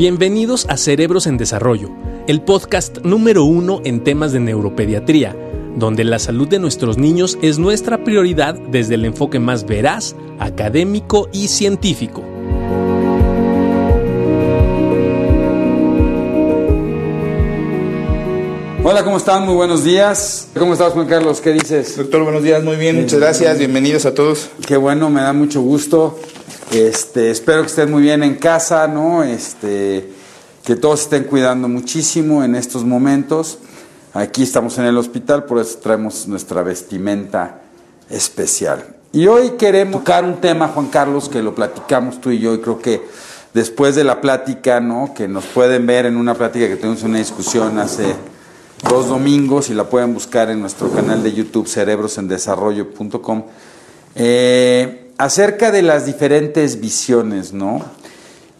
Bienvenidos a Cerebros en Desarrollo, el podcast número uno en temas de neuropediatría, donde la salud de nuestros niños es nuestra prioridad desde el enfoque más veraz, académico y científico. Hola, ¿cómo están? Muy buenos días. ¿Cómo estás, Juan Carlos? ¿Qué dices? Doctor, buenos días, muy bien, muchas gracias, bienvenidos a todos. Qué bueno, me da mucho gusto. Este, espero que estén muy bien en casa, ¿no? Este, que todos estén cuidando muchísimo en estos momentos. Aquí estamos en el hospital, por eso traemos nuestra vestimenta especial. Y hoy queremos tocar un tema, Juan Carlos, que lo platicamos tú y yo, y creo que después de la plática, ¿no? Que nos pueden ver en una plática que tuvimos una discusión hace dos domingos y la pueden buscar en nuestro canal de YouTube cerebrosendesarrollo.com eh, acerca de las diferentes visiones, ¿no?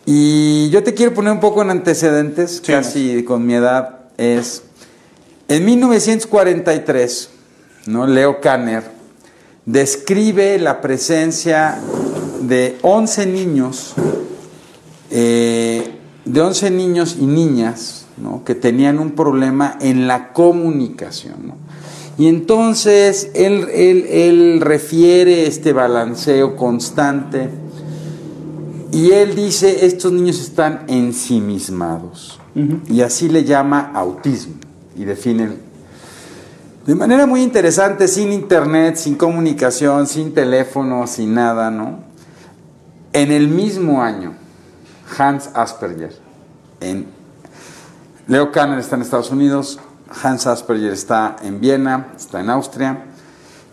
Y yo te quiero poner un poco en antecedentes, casi con mi edad, es en 1943, ¿no? Leo Kanner describe la presencia de 11 niños, eh, de 11 niños y niñas, que tenían un problema en la comunicación. Y entonces él, refiere este balanceo constante y él dice, estos niños están ensimismados. Y así le llama autismo y define de manera muy interesante, sin internet, sin comunicación, sin teléfono, sin nada, ¿no? En el mismo año, Hans Asperger, en Leo Kanner está en Estados Unidos, Hans Asperger está en Viena, está en Austria,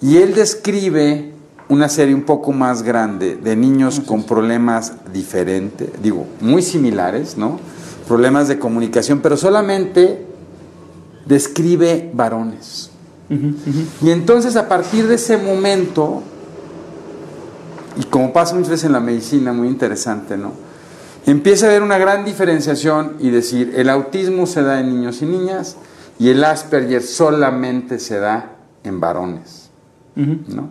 y él describe una serie un poco más grande de niños con problemas diferentes, digo, muy similares, ¿no? Problemas de comunicación, pero solamente describe varones. Y entonces a partir de ese momento, y como pasa muchas veces en la medicina, muy interesante, ¿no? empieza a haber una gran diferenciación y decir, el autismo se da en niños y niñas y el Asperger solamente se da en varones. ¿no?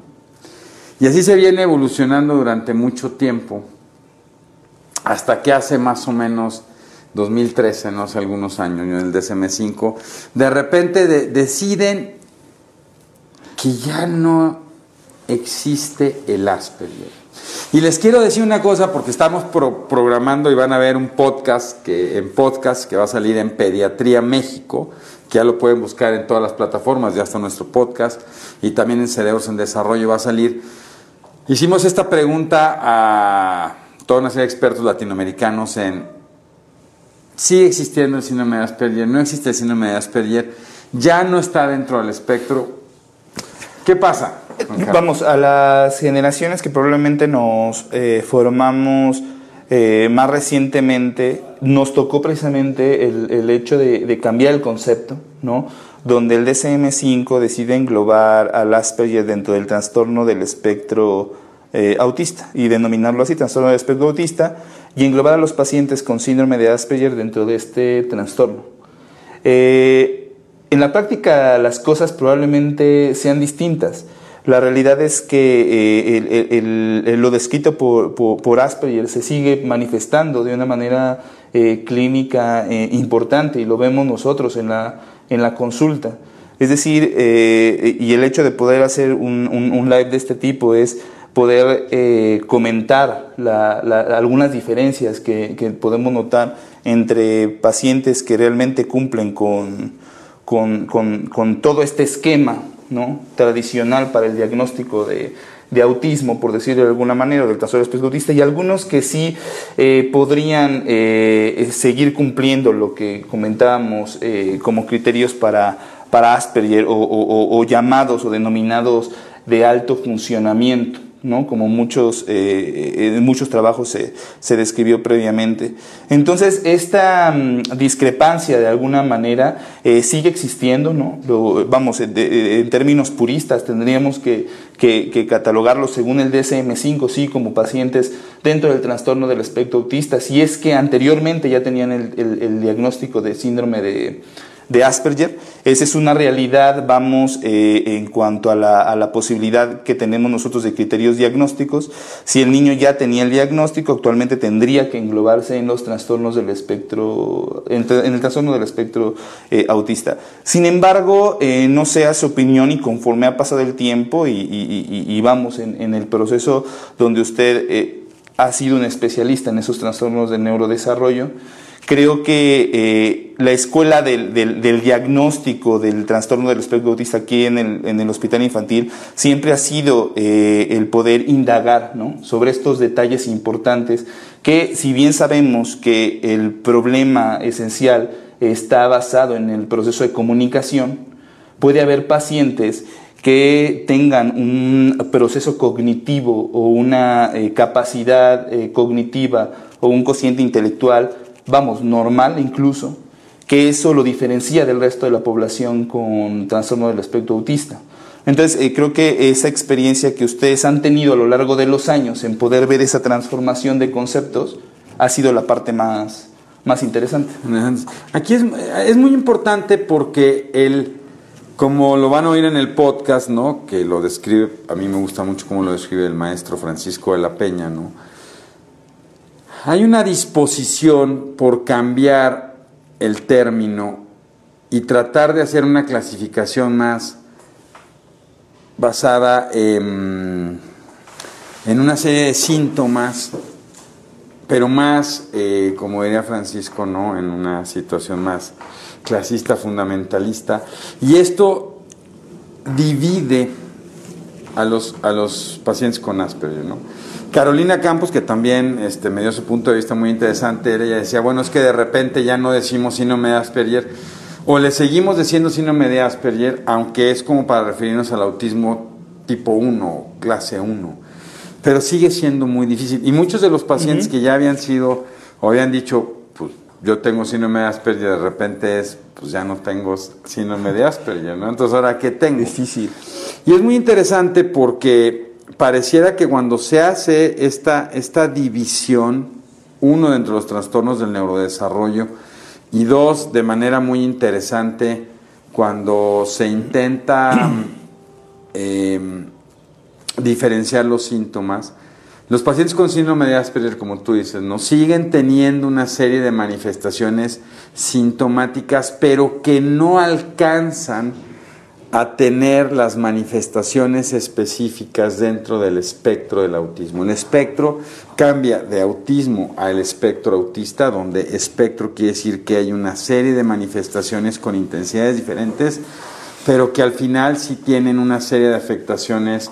Y así se viene evolucionando durante mucho tiempo, hasta que hace más o menos 2013, no hace algunos años, en el DSM5, de repente deciden que ya no existe el Asperger y les quiero decir una cosa porque estamos programando y van a ver un podcast que en podcast que va a salir en Pediatría México, que ya lo pueden buscar en todas las plataformas, ya está nuestro podcast y también en Cerebros en Desarrollo va a salir. Hicimos esta pregunta a toda una serie de expertos latinoamericanos en sigue existiendo el síndrome de Asperger, no existe el síndrome de Asperger, ya no está dentro del espectro. ¿Qué pasa? Vamos, a las generaciones que probablemente nos eh, formamos eh, más recientemente, nos tocó precisamente el, hecho de, cambiar el concepto, ¿no? Donde el DSM-5 decide englobar al Asperger dentro del trastorno del espectro eh, autista y denominarlo así, trastorno del espectro autista, y englobar a los pacientes con síndrome de Asperger dentro de este trastorno. en la práctica las cosas probablemente sean distintas. La realidad es que eh, lo descrito por, Asperger se sigue manifestando de una manera eh, clínica eh, importante y lo vemos nosotros en la, en la consulta. Es decir, y el hecho de poder hacer un, live de este tipo es poder comentar algunas diferencias que, podemos notar entre pacientes que realmente cumplen con, con todo este esquema ¿no? tradicional para el diagnóstico de, autismo, por decirlo de alguna manera, del trastorno espectro autista, y algunos que sí eh, podrían eh, seguir cumpliendo lo que comentábamos eh, como criterios para, para Asperger o llamados o denominados de alto funcionamiento. ¿No? como muchos, eh, en muchos trabajos se, se, describió previamente. Entonces, esta mm, discrepancia de alguna manera eh, sigue existiendo, ¿no? vamos, en términos puristas tendríamos que, que, catalogarlo según el DSM-5, sí, como pacientes dentro del trastorno del espectro autista, si es que anteriormente ya tenían el, el, diagnóstico de síndrome de, de Asperger. Esa es una realidad, vamos, eh, en cuanto a la, a la, posibilidad que tenemos nosotros de criterios diagnósticos. Si el niño ya tenía el diagnóstico, actualmente tendría que englobarse en los trastornos del espectro, en, el trastorno del espectro eh, autista. Sin embargo, eh, no sea su opinión y conforme ha pasado el tiempo y, vamos en, el proceso donde usted ha sido un especialista en esos trastornos del neurodesarrollo, Creo que eh, la escuela del, diagnóstico del trastorno del espectro autista aquí en el, en el hospital infantil siempre ha sido eh, el poder indagar ¿no? sobre estos detalles importantes que si bien sabemos que el problema esencial está basado en el proceso de comunicación, puede haber pacientes que tengan un proceso cognitivo o una eh, capacidad cognitiva o un cociente intelectual vamos, normal incluso, que eso lo diferencia del resto de la población con trastorno del espectro autista. Entonces, eh, creo que esa experiencia que ustedes han tenido a lo largo de los años en poder ver esa transformación de conceptos ha sido la parte más, más interesante. Aquí es, es muy importante porque el, como lo van a oír en el podcast, ¿no? que lo describe, a mí me gusta mucho cómo lo describe el maestro Francisco de la Peña, ¿no? Hay una disposición por cambiar el término y tratar de hacer una clasificación más basada en, una serie de síntomas, pero más, eh, como diría Francisco, ¿no? en una situación más clasista, fundamentalista. Y esto divide a los, a los pacientes con Asperger. ¿no? Carolina Campos, que también este, me dio su punto de vista muy interesante, ella decía, bueno, es que de repente ya no decimos síndrome de Asperger, o le seguimos diciendo síndrome de Asperger, aunque es como para referirnos al autismo tipo 1, clase 1, pero sigue siendo muy difícil. Y muchos de los pacientes que ya habían sido, o habían dicho, yo tengo síndrome de Asperger, de repente es, pues ya no tengo síndrome de Asperger, ¿no? Entonces, ¿ahora qué tengo? Difícil. Y es muy interesante porque pareciera que cuando se hace esta, esta división, uno dentro de los trastornos del neurodesarrollo y dos, de manera muy interesante, cuando se intenta em, diferenciar los síntomas, los pacientes con síndrome de Asperger, como tú dices, ¿no? siguen teniendo una serie de manifestaciones sintomáticas, pero que no alcanzan a tener las manifestaciones específicas dentro del espectro del autismo. El espectro cambia de autismo al espectro autista, donde espectro quiere decir que hay una serie de manifestaciones con intensidades diferentes, pero que al final sí tienen una serie de afectaciones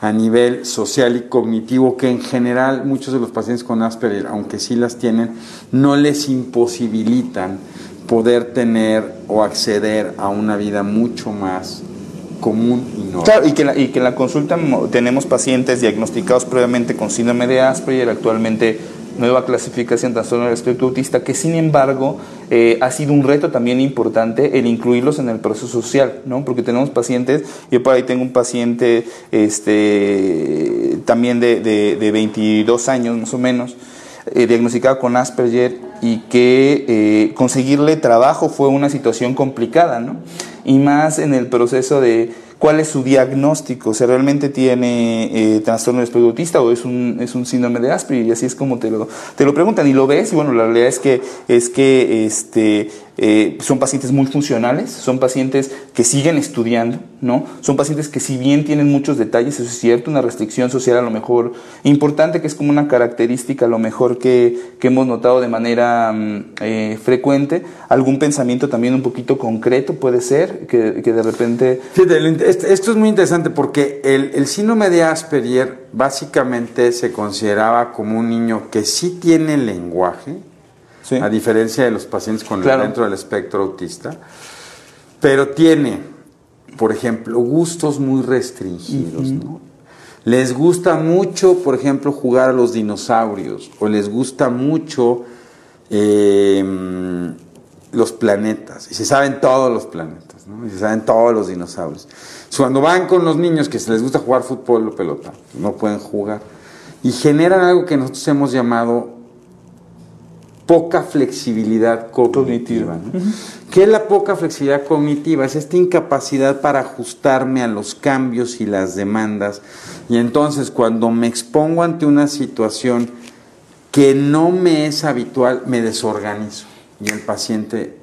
a nivel social y cognitivo que en general muchos de los pacientes con Asperger, aunque sí las tienen, no les imposibilitan poder tener o acceder a una vida mucho más común y normal. Claro, y que, y que la consulta tenemos pacientes diagnosticados previamente con síndrome de Asperger, actualmente nueva clasificación trastorno del espectro autista, que sin embargo eh, ha sido un reto también importante el incluirlos en el proceso social, ¿no? Porque tenemos pacientes, yo por ahí tengo un paciente este, también de, de, de 22 años más o menos, eh, diagnosticado con Asperger y que eh, conseguirle trabajo fue una situación complicada, ¿no? Y más en el proceso de cuál es su diagnóstico, si realmente tiene eh, trastorno espectro autista o es un, es un síndrome de Asperger, y así es como te lo, te lo preguntan y lo ves, y bueno, la realidad es que, es que este, eh, son pacientes muy funcionales, son pacientes que siguen estudiando, ¿no? Son pacientes que si bien tienen muchos detalles, eso es cierto, una restricción social a lo mejor importante, que es como una característica a lo mejor que, que hemos notado de manera mm, eh, frecuente, algún pensamiento también un poquito concreto puede ser, que, que de repente... esto es muy interesante porque el, el síndrome de Asperger básicamente se consideraba como un niño que sí tiene lenguaje, a diferencia de los pacientes con dentro del espectro autista, pero tiene, por ejemplo, gustos muy restringidos, Les gusta mucho, por ejemplo, jugar a los dinosaurios, o les gusta mucho em, los planetas, y se saben todos los planetas, y se saben todos los dinosaurios. Cuando van con los niños que se les gusta jugar fútbol o pelota, no pueden jugar, y generan algo que nosotros hemos llamado poca flexibilidad cognitiva. ¿Qué es la poca flexibilidad cognitiva? Es esta incapacidad para ajustarme a los cambios y las demandas. Y entonces cuando me expongo ante una situación que no me es habitual, me desorganizo. Y el paciente,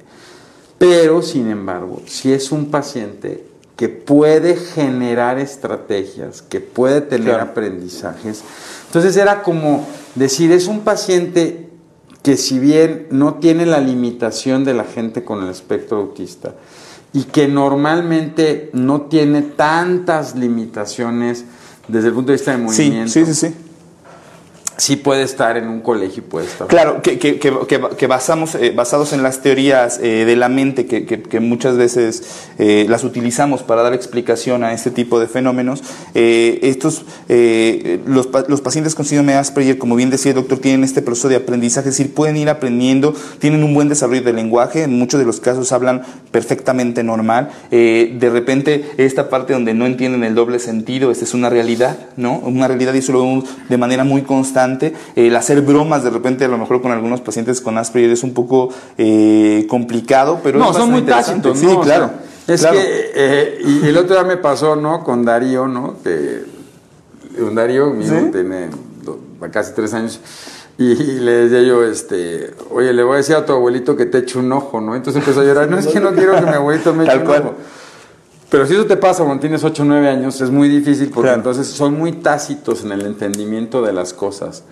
pero sin embargo, si es un paciente que puede generar estrategias, que puede tener aprendizajes, entonces era como decir, es un paciente que si bien no tiene la limitación de la gente con el espectro autista y que normalmente no tiene tantas limitaciones desde el punto de vista de movimiento. Sí, sí, sí sí puede estar en un colegio y puede estar. Claro, que, que, que, basamos, eh, basados en las teorías eh, de la mente, que, muchas veces eh, las utilizamos para dar explicación a este tipo de fenómenos, estos, los, los, pacientes con síndrome de Asperger, como bien decía el doctor, tienen este proceso de aprendizaje, es decir, pueden ir aprendiendo, tienen un buen desarrollo del lenguaje, en muchos de los casos hablan perfectamente normal, de repente esta parte donde no entienden el doble sentido, esta es una realidad, ¿no? Una realidad y eso lo vemos de manera muy constante el hacer bromas de repente, a lo mejor con algunos pacientes con Asperger es un poco eh, complicado, pero. No, son muy tácitos, Sí, claro. es que, eh, y el otro día me pasó, ¿no? Con Darío, ¿no? Que, un Darío, mi hijo tiene casi tres años. Y le decía yo, este, oye, le voy a decir a tu abuelito que te eche un ojo, ¿no? Entonces empezó a llorar, no es que no quiero que mi abuelito me eche un ojo. Pero si eso te pasa cuando tienes 8 o 9 años, es muy difícil porque entonces son muy tácitos en el entendimiento de las cosas.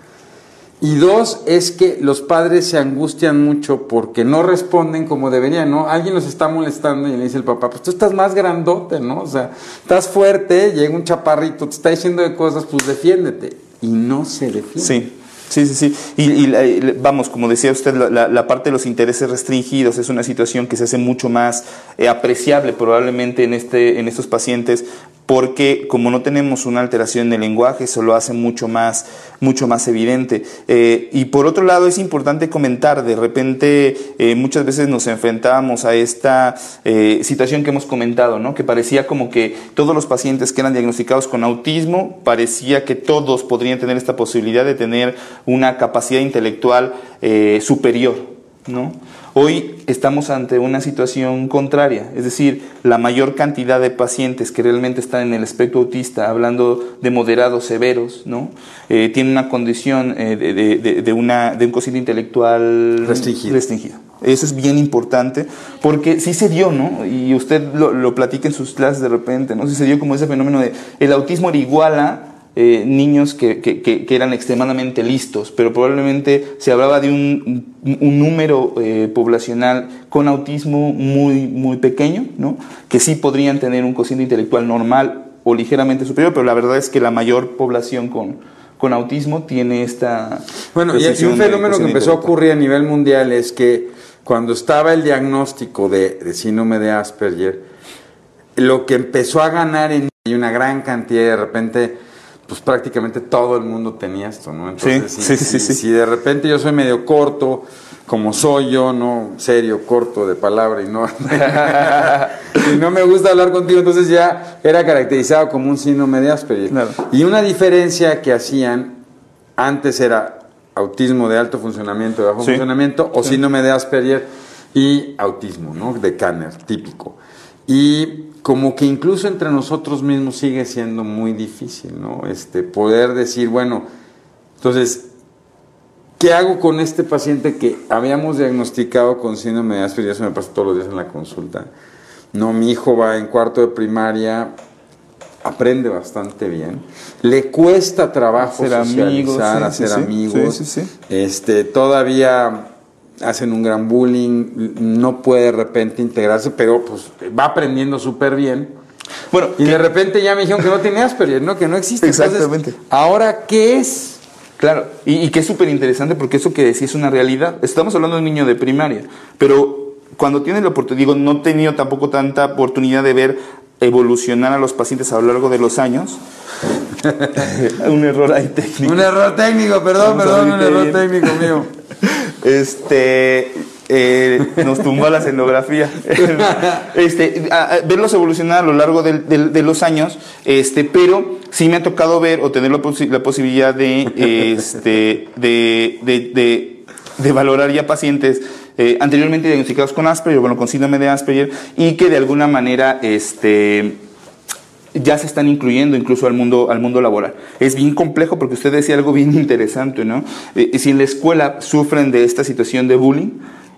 Y dos, es que los padres se angustian mucho porque no responden como deberían, ¿no? Alguien los está molestando y le dice el papá, pues tú estás más grandote, ¿no? O sea, estás fuerte, llega un chaparrito, te está diciendo de cosas, pues defiéndete. Y no se defiende. Sí. Sí, sí, sí. Y, vamos, como decía usted, la, parte de los intereses restringidos es una situación que se hace mucho más eh, apreciable probablemente en, este, en estos pacientes porque como no tenemos una alteración del lenguaje, eso lo hace mucho más, mucho más evidente. Eh, y por otro lado, es importante comentar, de repente eh, muchas veces nos enfrentábamos a esta eh, situación que hemos comentado, ¿no? que parecía como que todos los pacientes que eran diagnosticados con autismo, parecía que todos podrían tener esta posibilidad de tener una capacidad intelectual superior. ¿no? Hoy estamos ante una situación contraria, es decir, la mayor cantidad de pacientes que realmente están en el espectro autista, hablando de moderados severos, ¿no? Eh, tienen una condición eh, de, una, de un cociente intelectual restringido. restringido. Eso es bien importante, porque sí se dio, ¿no? Y usted lo, lo platica en sus clases de repente, ¿no? Sí se dio como ese fenómeno de el autismo era igual a eh, niños que, que, que, eran extremadamente listos, pero probablemente se hablaba de un, un número eh, poblacional con autismo muy, muy pequeño, ¿no? que sí podrían tener un cociente intelectual normal o ligeramente superior, pero la verdad es que la mayor población con, con autismo tiene esta... Bueno, y un fenómeno que empezó a ocurrir a nivel mundial es que cuando estaba el diagnóstico de, de síndrome de Asperger, lo que empezó a ganar en una gran cantidad de repente pues prácticamente todo el mundo tenía esto, ¿no? Entonces, sí, sí, sí, si de repente yo soy medio corto, como soy yo, no serio, corto de palabra y no, y no me gusta hablar contigo, entonces ya era caracterizado como un síndrome de Asperger. Y una diferencia que hacían antes era autismo de alto funcionamiento, de bajo funcionamiento, o síndrome de Asperger y autismo, ¿no? De Kanner, típico. Y como que incluso entre nosotros mismos sigue siendo muy difícil, ¿no? Este, poder decir, bueno, entonces, ¿qué hago con este paciente que habíamos diagnosticado con síndrome de Asperger? Eso me pasa todos los días en la consulta. No, mi hijo va en cuarto de primaria, aprende bastante bien, le cuesta trabajo hacer amigos, hacer amigos, este, todavía hacen un gran bullying, no puede de repente integrarse, pero pues va aprendiendo súper bien. Bueno, y de repente ya me dijeron que no tiene Asperger, ¿no? Que no existe. Exactamente. Ahora, ¿qué es? Claro, y, que es súper interesante porque eso que decía es una realidad. Estamos hablando de un niño de primaria, pero cuando tiene la oportunidad, digo, no he tenido tampoco tanta oportunidad de ver evolucionar a los pacientes a lo largo de los años. un error ahí técnico. Un error técnico, perdón, perdón, un error técnico mío. Este, eh, nos tumbó la escenografía. este, verlos evolucionar a lo largo de, los años, este, pero sí me ha tocado ver o tener la, posibilidad de, este, de, de valorar ya pacientes eh, anteriormente diagnosticados con Asperger, bueno, con síndrome de Asperger, y que de alguna manera este, ya se están incluyendo incluso al mundo, al mundo laboral. Es bien complejo porque usted decía algo bien interesante, ¿no? Eh, si en la escuela sufren de esta situación de bullying,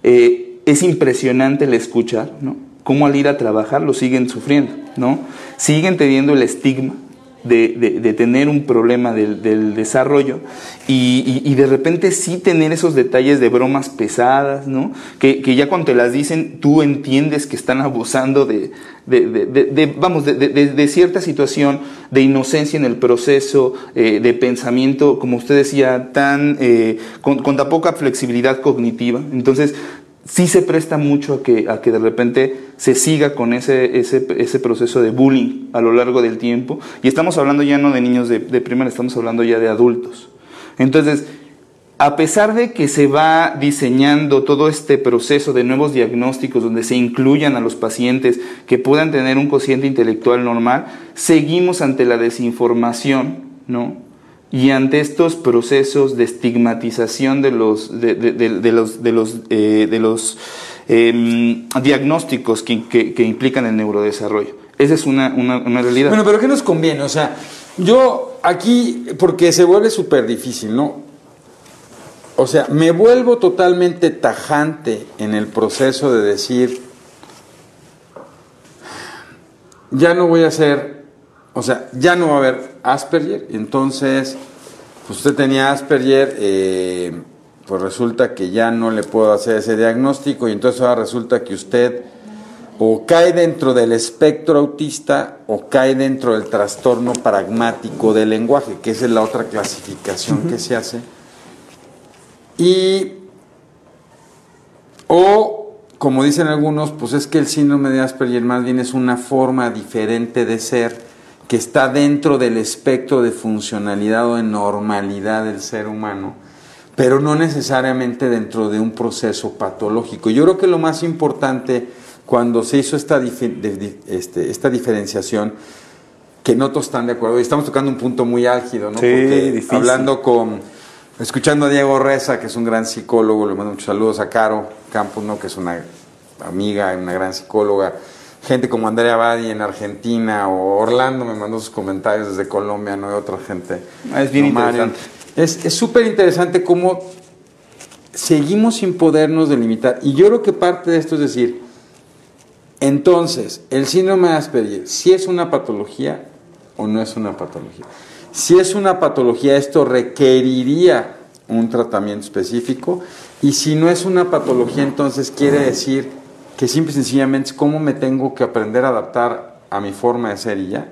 eh, es impresionante el escuchar, ¿no? Cómo al ir a trabajar lo siguen sufriendo, ¿no? Siguen teniendo el estigma de, tener un problema del, desarrollo y, de repente sí tener esos detalles de bromas pesadas, ¿no? Que, ya cuando te las dicen tú entiendes que están abusando de, vamos, de, cierta situación de inocencia en el proceso eh, de pensamiento, como usted decía, tan, eh, con tan poca flexibilidad cognitiva. Entonces, sí se presta mucho a que, a que de repente se siga con ese, ese, ese, proceso de bullying a lo largo del tiempo. Y estamos hablando ya no de niños de, de primaria, estamos hablando ya de adultos. Entonces, a pesar de que se va diseñando todo este proceso de nuevos diagnósticos donde se incluyan a los pacientes que puedan tener un cociente intelectual normal, seguimos ante la desinformación, ¿no? Y ante estos procesos de estigmatización de los, de, los, de los, eh, de los em, diagnósticos que, que, implican el neurodesarrollo. Esa es una, una, una, realidad. Bueno, pero ¿qué nos conviene? O sea, yo aquí, porque se vuelve súper difícil, ¿no? O sea, me vuelvo totalmente tajante en el proceso de decir, ya no voy a hacer o sea, ya no va a haber Asperger, entonces, pues usted tenía Asperger, eh, pues resulta que ya no le puedo hacer ese diagnóstico y entonces ahora resulta que usted o cae dentro del espectro autista o cae dentro del trastorno pragmático del lenguaje, que esa es la otra clasificación que se hace. Y o como dicen algunos, pues es que el síndrome de Asperger más bien es una forma diferente de ser que está dentro del espectro de funcionalidad o de normalidad del ser humano, pero no necesariamente dentro de un proceso patológico. Yo creo que lo más importante cuando se hizo esta, este, esta diferenciación, que no todos están de acuerdo, y estamos tocando un punto muy álgido, ¿no? Porque hablando con, escuchando a Diego Reza, que es un gran psicólogo, le mando muchos saludos a Caro Campos, ¿no? Que es una amiga, una gran psicóloga, gente como Andrea Badi en Argentina o Orlando me mandó sus comentarios desde Colombia, no hay otra gente. Ah, es bien interesante. Es súper interesante cómo seguimos sin podernos delimitar. Y yo creo que parte de esto es decir, entonces, el síndrome de Asperger, si es una patología o no es una patología. Si es una patología, esto requeriría un tratamiento específico. Y si no es una patología, entonces quiere decir que simple y sencillamente es cómo me tengo que aprender a adaptar a mi forma de ser y ya.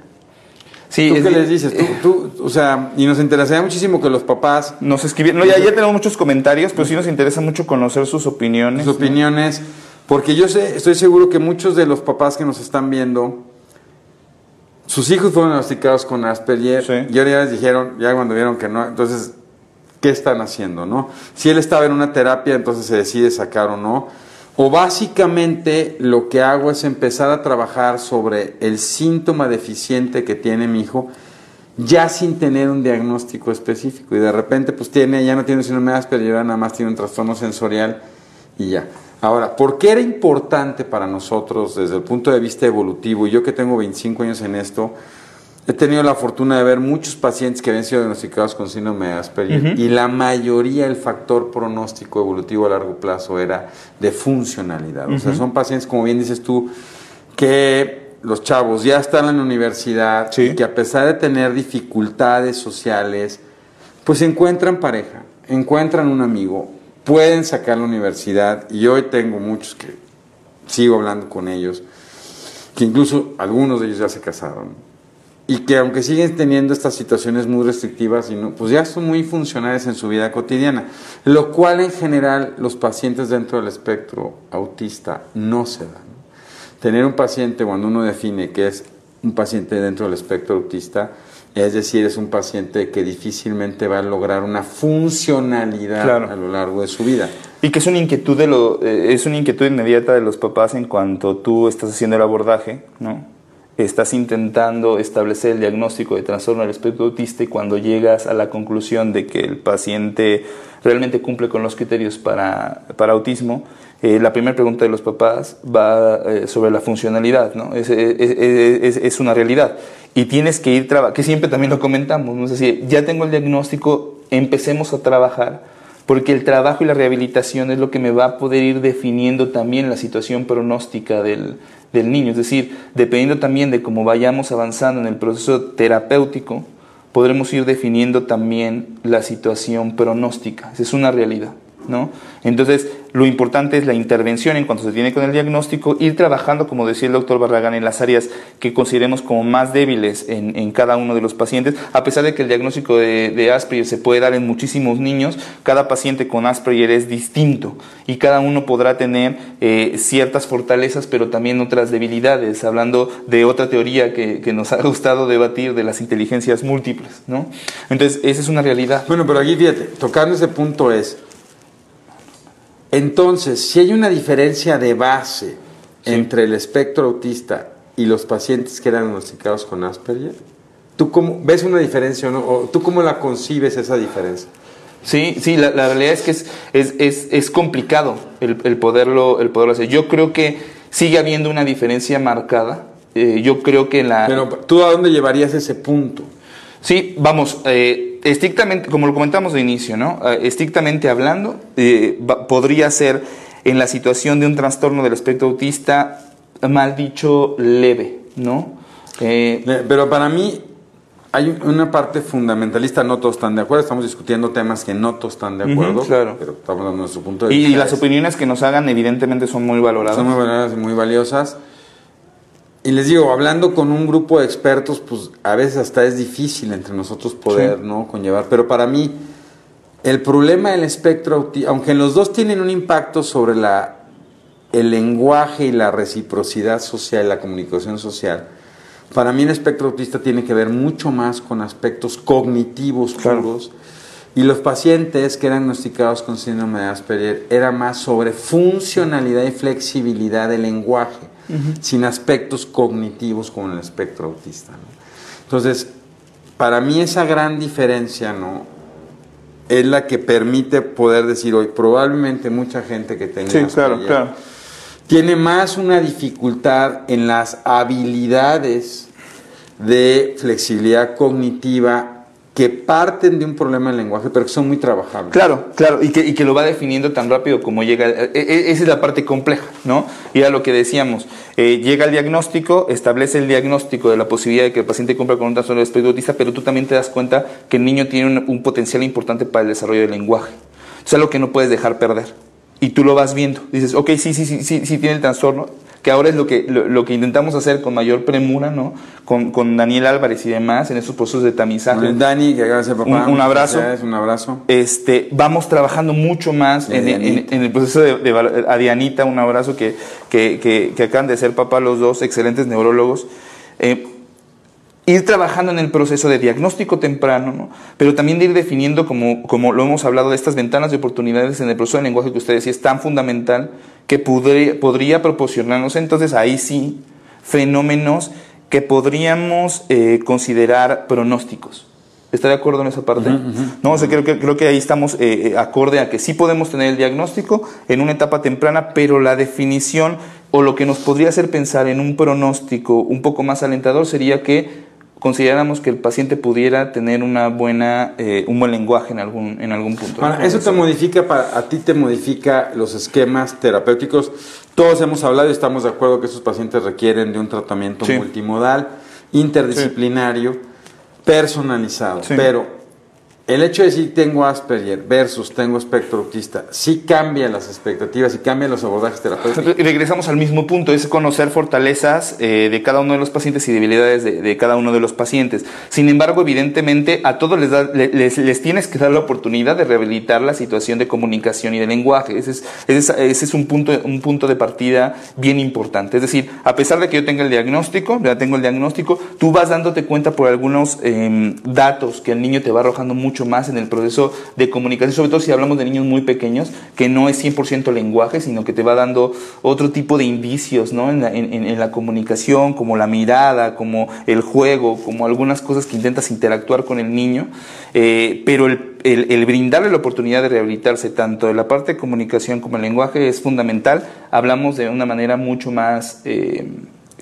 Sí, ¿Tú qué les dices? ¿Tú, o sea, y nos interesaría muchísimo que los papás... Nos escribieran, no, ya, ya tenemos muchos comentarios, pero sí nos interesa mucho conocer sus opiniones. Sus opiniones, porque yo sé, estoy seguro que muchos de los papás que nos están viendo, sus hijos fueron diagnosticados con Asperger, y ahora ya les dijeron, ya cuando vieron que no, entonces, ¿qué están haciendo, no? Si él estaba en una terapia, entonces se decide sacar o no o básicamente lo que hago es empezar a trabajar sobre el síntoma deficiente que tiene mi hijo, ya sin tener un diagnóstico específico. Y de repente, pues tiene, ya no tiene síndrome de Asperger, nada más tiene un trastorno sensorial y ya. Ahora, ¿por qué era importante para nosotros desde el punto de vista evolutivo? Yo que tengo 25 años en esto, He tenido la fortuna de ver muchos pacientes que habían sido diagnosticados con síndrome de Asperger y la mayoría el factor pronóstico evolutivo a largo plazo era de funcionalidad. O sea, son pacientes, como bien dices tú, que los chavos ya están en la universidad y que a pesar de tener dificultades sociales, pues encuentran pareja, encuentran un amigo, pueden sacar la universidad y hoy tengo muchos que sigo hablando con ellos, que incluso algunos de ellos ya se casaron y que aunque siguen teniendo estas situaciones muy restrictivas, pues ya son muy funcionales en su vida cotidiana, lo cual en general los pacientes dentro del espectro autista no se dan. Tener un paciente cuando uno define que es un paciente dentro del espectro autista, es decir, es un paciente que difícilmente va a lograr una funcionalidad a lo largo de su vida. Y que es una inquietud de lo, eh, es una inquietud inmediata de los papás en cuanto tú estás haciendo el abordaje, ¿no? Estás intentando establecer el diagnóstico de trastorno del espectro autista y cuando llegas a la conclusión de que el paciente realmente cumple con los criterios para, para autismo, eh, la primera pregunta de los papás va eh, sobre la funcionalidad, ¿no? Es, es, es, una realidad. Y tienes que ir, que siempre también lo comentamos, ¿no? es decir, ya tengo el diagnóstico, empecemos a trabajar, porque el trabajo y la rehabilitación es lo que me va a poder ir definiendo también la situación pronóstica del, del niño. Es decir, dependiendo también de cómo vayamos avanzando en el proceso terapéutico, podremos ir definiendo también la situación pronóstica. Esa es una realidad. ¿No? Entonces, lo importante es la intervención en cuanto se tiene con el diagnóstico, ir trabajando, como decía el doctor Barragán, en las áreas que consideremos como más débiles en, cada uno de los pacientes. A pesar de que el diagnóstico de, Asperger se puede dar en muchísimos niños, cada paciente con Asperger es distinto y cada uno podrá tener eh, ciertas fortalezas, pero también otras debilidades, hablando de otra teoría que, que, nos ha gustado debatir de las inteligencias múltiples. ¿no? Entonces, esa es una realidad. Bueno, pero aquí fíjate, tocando ese punto es entonces, si hay una diferencia de base entre el espectro autista y los pacientes que eran diagnosticados con Asperger, ¿tú cómo, ves una diferencia o no? ¿O ¿Tú cómo la concibes esa diferencia? Sí, sí, la, realidad es que es, es, es, complicado el, poderlo, el poderlo hacer. Yo creo que sigue habiendo una diferencia marcada. Eh, yo creo que la... Pero tú a dónde llevarías ese punto? Sí, vamos, eh, estrictamente, como lo comentamos de inicio, ¿no? Eh, estrictamente hablando, eh, podría ser en la situación de un trastorno del espectro autista, mal dicho, leve, ¿no? Pero para mí hay una parte fundamentalista, no todos están de acuerdo, estamos discutiendo temas que no todos están de acuerdo, claro. pero estamos dando nuestro punto de vista. Y las opiniones que nos hagan evidentemente son muy valoradas. Son muy valoradas y muy valiosas. Y les digo, hablando con un grupo de expertos, pues a veces hasta es difícil entre nosotros poder, ¿no? Conllevar. Pero para mí, el problema del espectro autista, aunque los dos tienen un impacto sobre la, el lenguaje y la reciprocidad social, la comunicación social, para mí el espectro autista tiene que ver mucho más con aspectos cognitivos puros. Y los pacientes que eran diagnosticados con síndrome de Asperger era más sobre funcionalidad y flexibilidad del lenguaje sin aspectos cognitivos como el espectro autista. Entonces, para mí esa gran diferencia ¿no? es la que permite poder decir hoy, probablemente mucha gente que tenga sí, claro, claro. tiene más una dificultad en las habilidades de flexibilidad cognitiva que parten de un problema del lenguaje, pero que son muy trabajables. Claro, claro, y que, y que lo va definiendo tan rápido como llega. E, e, esa es la parte compleja, ¿no? Y era lo que decíamos. Eh, llega el diagnóstico, establece el diagnóstico de la posibilidad de que el paciente cumpla con un trastorno de espectro autista, pero tú también te das cuenta que el niño tiene un, un potencial importante para el desarrollo del lenguaje. Es algo que no puedes dejar perder. Y tú lo vas viendo. Dices, ok, sí, sí, sí, sí, sí tiene el trastorno, que ahora es lo que, lo, que intentamos hacer con mayor premura, ¿no? Con, con, Daniel Álvarez y demás en estos procesos de tamizaje. Dani, que de ser papá. Un, abrazo. Un abrazo. Este, vamos trabajando mucho más en, en, el proceso de, a Dianita, un abrazo que, que, que, que, acaban de ser papá los dos, excelentes neurólogos. Eh, ir trabajando en el proceso de diagnóstico temprano, ¿no? pero también de ir definiendo, como, como lo hemos hablado, de estas ventanas de oportunidades en el proceso de lenguaje que usted decía es tan fundamental que podría, podría proporcionarnos entonces ahí sí fenómenos que podríamos eh, considerar pronósticos. ¿Está de acuerdo en esa parte? No, o sea, creo, que, creo que ahí estamos eh, eh, acorde a que sí podemos tener el diagnóstico en una etapa temprana, pero la definición o lo que nos podría hacer pensar en un pronóstico un poco más alentador sería que consideramos que el paciente pudiera tener una buena, eh, un buen lenguaje en algún, en algún punto. eso te modifica, para, a ti te modifica los esquemas terapéuticos. Todos hemos hablado y estamos de acuerdo que esos pacientes requieren de un tratamiento multimodal, interdisciplinario, personalizado. Pero el hecho de decir tengo Asperger versus tengo espectro autista, sí cambia las expectativas y cambia los abordajes terapéuticos. Regresamos al mismo punto, es conocer fortalezas eh, de cada uno de los pacientes y debilidades de, cada uno de los pacientes. Sin embargo, evidentemente, a todos les, les, les, tienes que dar la oportunidad de rehabilitar la situación de comunicación y de lenguaje. Ese es, ese es, un, punto, un punto de partida bien importante. Es decir, a pesar de que yo tenga el diagnóstico, ya tengo el diagnóstico, tú vas dándote cuenta por algunos em, datos que el niño te va arrojando mucho mucho más en el proceso de comunicación, sobre todo si hablamos de niños muy pequeños, que no es 100% lenguaje, sino que te va dando otro tipo de indicios ¿no? en, la, comunicación, como la mirada, como el juego, como algunas cosas que intentas interactuar con el niño, eh, pero el, el, brindarle la oportunidad de rehabilitarse tanto en la parte de comunicación como el lenguaje es fundamental, hablamos de una manera mucho más... Eh,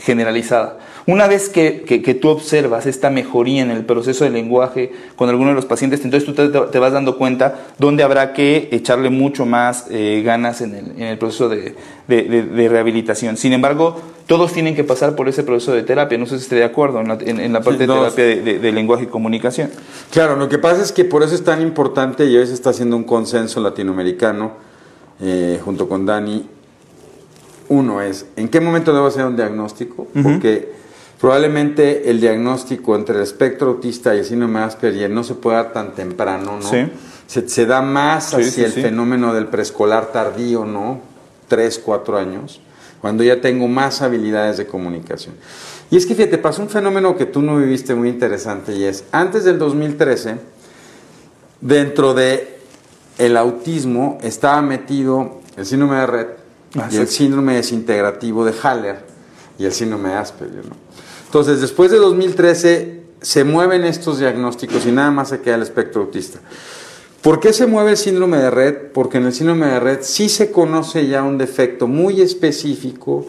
generalizada. Una vez que, que, tú observas esta mejoría en el proceso de lenguaje con alguno de los pacientes, entonces tú te, vas dando cuenta dónde habrá que echarle mucho más eh, ganas en el, en el proceso de, de, rehabilitación. Sin embargo, todos tienen que pasar por ese proceso de terapia. No sé si estoy de acuerdo en la, en, la parte de terapia de, lenguaje y comunicación. Claro, lo que pasa es que por eso es tan importante y hoy se está haciendo un consenso latinoamericano eh, junto con Dani uno es, ¿en qué momento debo hacer un diagnóstico? Porque probablemente el diagnóstico entre el espectro autista y el síndrome de Asperger no se puede dar tan temprano, ¿no? Sí. Se, da más hacia el fenómeno del preescolar tardío, ¿no? Tres, cuatro años, cuando ya tengo más habilidades de comunicación. Y es que fíjate, pasó un fenómeno que tú no viviste muy interesante y es, antes del 2013, dentro de el autismo estaba metido el síndrome de Red, y el síndrome desintegrativo de Haller y el síndrome de Asperger. Entonces, después de 2013 se mueven estos diagnósticos y nada más se queda el espectro autista. ¿Por qué se mueve el síndrome de red? Porque en el síndrome de red sí se conoce ya un defecto muy específico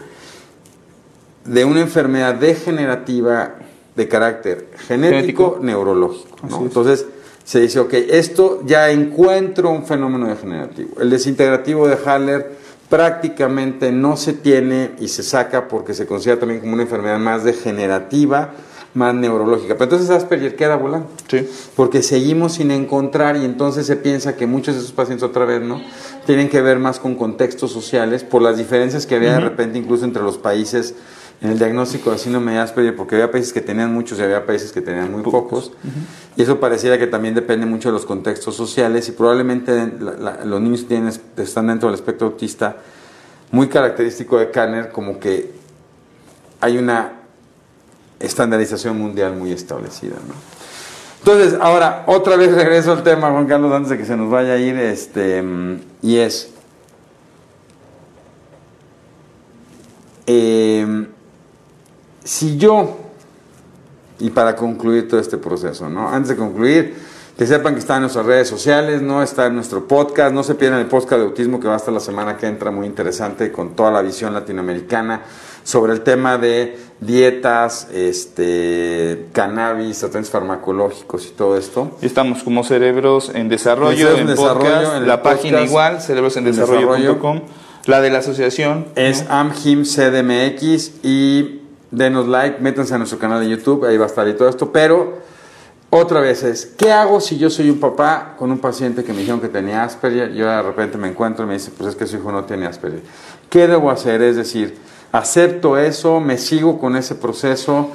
de una enfermedad degenerativa de carácter genético, neurológico. Entonces se dice, ok, esto ya encuentro un fenómeno degenerativo. El desintegrativo de Haller prácticamente no se tiene y se saca porque se considera también como una enfermedad más degenerativa, más neurológica. Pero entonces Asperger queda volando. Sí. Porque seguimos sin encontrar y entonces se piensa que muchos de esos pacientes otra vez, ¿no? Tienen que ver más con contextos sociales por las diferencias que había de repente incluso entre los países en el diagnóstico de síndrome de Asperger, porque había países que tenían muchos y había países que tenían muy pocos. Y eso pareciera que también depende mucho de los contextos sociales y probablemente los niños tienen, están dentro del espectro autista muy característico de Kanner, como que hay una estandarización mundial muy establecida. ¿no? Entonces, ahora, otra vez regreso al tema, Juan Carlos, antes de que se nos vaya a ir, este, y es... Eh, si yo, y para concluir todo este proceso, ¿no? Antes de concluir, que sepan que está en nuestras redes sociales, no está en nuestro podcast, no se pierdan el podcast de autismo que va hasta la semana que entra, muy interesante, con toda la visión latinoamericana sobre el tema de dietas, este, cannabis, tratamientos farmacológicos y todo esto. Estamos como Cerebros en Desarrollo, en, desarrollo, en la página igual, cerebrosendesarrollo.com, la de la asociación. Es AMHIM CDMX y denos like, métanse a nuestro canal de YouTube, ahí va a estar y todo esto, pero otra vez es, ¿qué hago si yo soy un papá con un paciente que me dijeron que tenía Asperger? Yo de repente me encuentro y me dice, pues es que su hijo no tiene Asperger. ¿Qué debo hacer? Es decir, acepto eso, me sigo con ese proceso.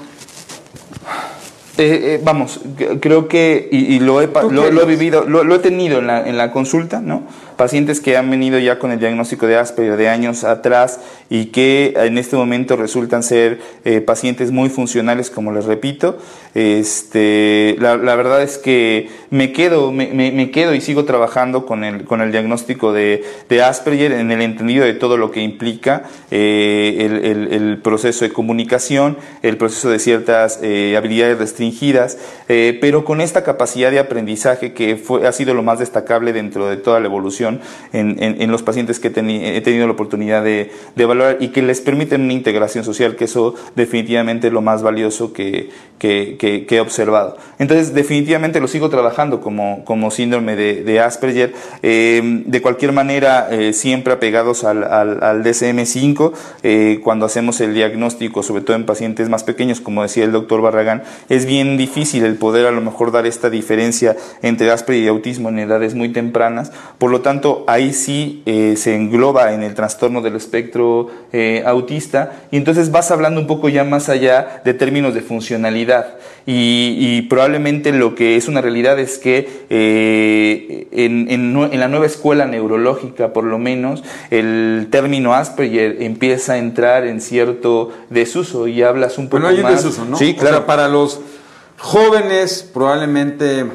Eh, eh, vamos, creo que, y, lo, he, lo, he vivido, lo, lo, he tenido en la, en la consulta, ¿no? pacientes que han venido ya con el diagnóstico de Asperger de años atrás y que en este momento resultan ser eh, pacientes muy funcionales, como les repito. Este, la, verdad es que me quedo, me, quedo y sigo trabajando con el, con el diagnóstico de, Asperger en el entendido de todo lo que implica eh, el, proceso de comunicación, el proceso de ciertas eh, habilidades restringidas, pero con esta capacidad de aprendizaje que fue, ha sido lo más destacable dentro de toda la evolución en, los pacientes que he tenido la oportunidad de, evaluar y que les permiten una integración social, que eso definitivamente es lo más valioso que, he observado. Entonces, definitivamente lo sigo trabajando como, como síndrome de, Asperger. Eh, de cualquier manera, eh, siempre apegados al, al, DSM-5, eh, cuando hacemos el diagnóstico, sobre todo en pacientes más pequeños, como decía el doctor Barragán, es bien difícil el poder a lo mejor dar esta diferencia entre Asperger y autismo en edades muy tempranas. Por lo tanto, ahí sí eh, se engloba en el trastorno del espectro eh, autista y entonces vas hablando un poco ya más allá de términos de funcionalidad y, probablemente lo que es una realidad es que eh, en, la nueva escuela neurológica por lo menos el término Asperger empieza a entrar en cierto desuso y hablas un poco bueno, hay desuso, ¿no? Sí, claro. para los jóvenes probablemente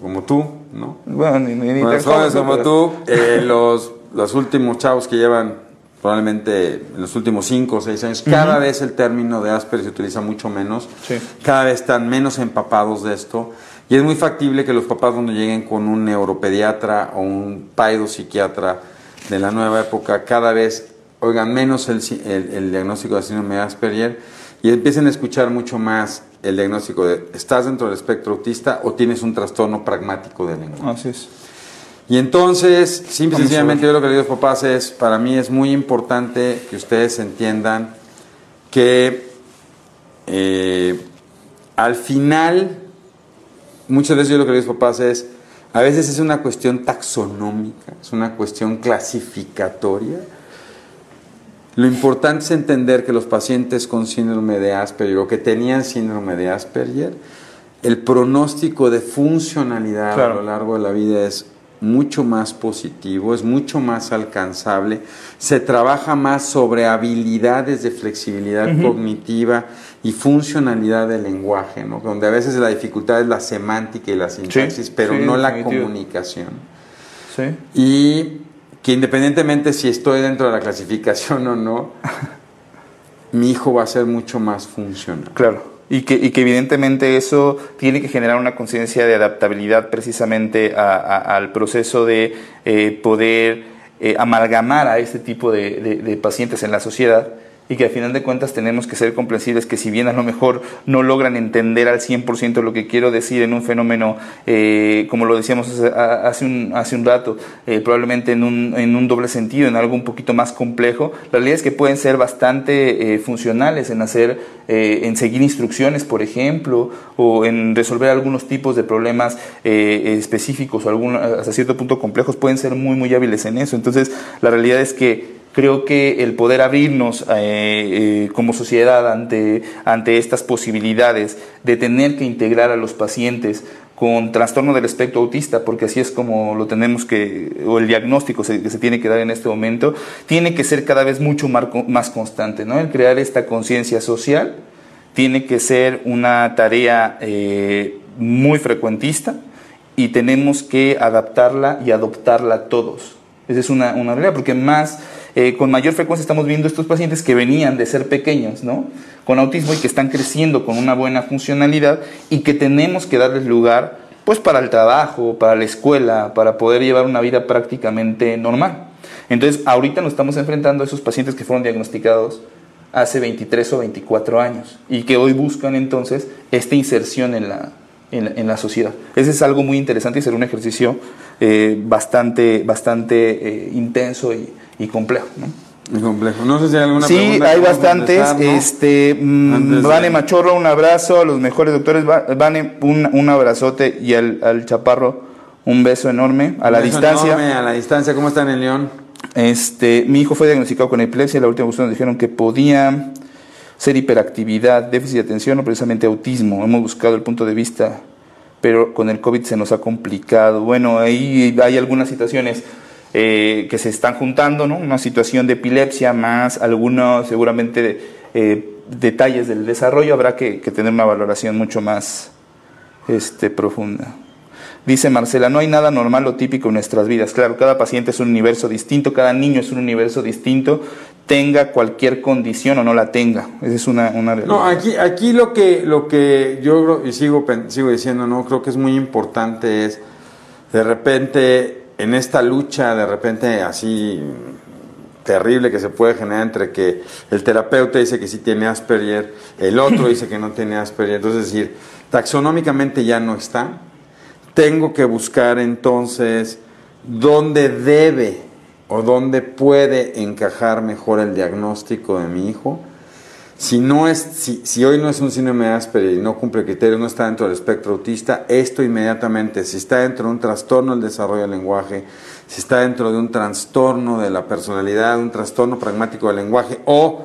como tú, ¿no? Bueno, ni, Bueno, jóvenes como tú, eh, los, los últimos chavos que llevan probablemente en los últimos 5 o 6 años, cada vez el término de Asperger se utiliza mucho menos, Sí. cada vez están menos empapados de esto y es muy factible que los papás cuando lleguen con un neuropediatra o un psiquiatra de la nueva época, cada vez oigan menos el, el- el diagnóstico de síndrome de Asperger y empiecen a escuchar mucho más el diagnóstico de estás dentro del espectro autista o tienes un trastorno pragmático del lenguaje. Así es. Y entonces, simple y sencillamente, yo lo que le digo a los papás es, para mí es muy importante que ustedes entiendan que eh, al final, muchas veces yo lo que le digo a los papás es, a veces es una cuestión taxonómica, es una cuestión clasificatoria. Lo importante es entender que los pacientes con síndrome de Asperger o que tenían síndrome de Asperger, el pronóstico de funcionalidad a lo largo de la vida es mucho más positivo, es mucho más alcanzable, se trabaja más sobre habilidades de flexibilidad cognitiva y funcionalidad del lenguaje, ¿no? donde a veces la dificultad es la semántica y la sintaxis, pero sí, no la definitivo. comunicación. Sí. Y que independientemente si estoy dentro de la clasificación o no, mi hijo va a ser mucho más funcional. Claro. Y que, y que evidentemente eso tiene que generar una conciencia de adaptabilidad precisamente a- al proceso de eh, poder eh, amalgamar a este tipo de pacientes en la sociedad y que al final de cuentas tenemos que ser comprensibles que si bien a lo mejor no logran entender al 100% lo que quiero decir en un fenómeno, eh, como lo decíamos hace, un, hace un rato, eh, probablemente en un, en un doble sentido, en algo un poquito más complejo, la realidad es que pueden ser bastante eh, funcionales en hacer, eh, en seguir instrucciones, por ejemplo, o en resolver algunos tipos de problemas eh, específicos o algún, hasta cierto punto complejos, pueden ser muy, muy hábiles en eso. Entonces, la realidad es que creo que el poder abrirnos eh, eh, como sociedad ante, ante estas posibilidades de tener que integrar a los pacientes con trastorno del espectro autista, porque así es como lo tenemos que, o el diagnóstico que se tiene que dar en este momento, tiene que ser cada vez mucho mar- más constante, ¿no? El crear esta conciencia social tiene que ser una tarea eh, muy frecuentista y tenemos que adaptarla y adoptarla todos. Esa es una, una realidad, porque más, eh, con mayor frecuencia estamos viendo estos pacientes que venían de ser pequeños, ¿no? Con autismo y que están creciendo con una buena funcionalidad y que tenemos que darles lugar, pues, para el trabajo, para la escuela, para poder llevar una vida prácticamente normal. Entonces, ahorita nos estamos enfrentando a esos pacientes que fueron diagnosticados hace 23 o 24 años y que hoy buscan entonces esta inserción en la, en la, sociedad. Ese es algo muy interesante y será un ejercicio eh, bastante, bastante eh, intenso y, y complejo. ¿no? Muy complejo. No sé si hay alguna Sí, pregunta hay bastantes. Este, mm, de- Vane Machorro, un abrazo a los mejores doctores. Va- Vane, un, un abrazote y al, al Chaparro un beso enorme a la distancia. enorme, a la distancia. ¿Cómo están en León? Este, mi hijo fue diagnosticado con epilepsia. La última vez nos dijeron que podía ser hiperactividad, déficit de atención o precisamente autismo. Hemos buscado el punto de vista, pero con el COVID se nos ha complicado. Bueno, ahí hay algunas situaciones eh, que se están juntando, ¿no? Una situación de epilepsia más algunos, seguramente, eh, detalles del desarrollo. Habrá que, que tener una valoración mucho más este, profunda. Dice Marcela, no hay nada normal o típico en nuestras vidas. Claro, cada paciente es un universo distinto, cada niño es un universo distinto, tenga cualquier condición o no la tenga. Esa es una, una realidad. No, aquí, aquí lo que, lo que yo creo, y sigo, sigo diciendo, no, creo que es muy importante es, de repente, en esta lucha, de repente así terrible que se puede generar entre que el terapeuta dice que sí tiene Asperger, el otro dice que no tiene Asperger, entonces es decir, taxonómicamente ya no está. Tengo que buscar entonces dónde debe o dónde puede encajar mejor el diagnóstico de mi hijo. Si, no es, si, si hoy no es un síndrome de Asperger y no cumple criterios, no está dentro del espectro autista, esto inmediatamente, si está dentro de un trastorno del desarrollo del lenguaje, si está dentro de un trastorno de la personalidad, un trastorno pragmático del lenguaje, o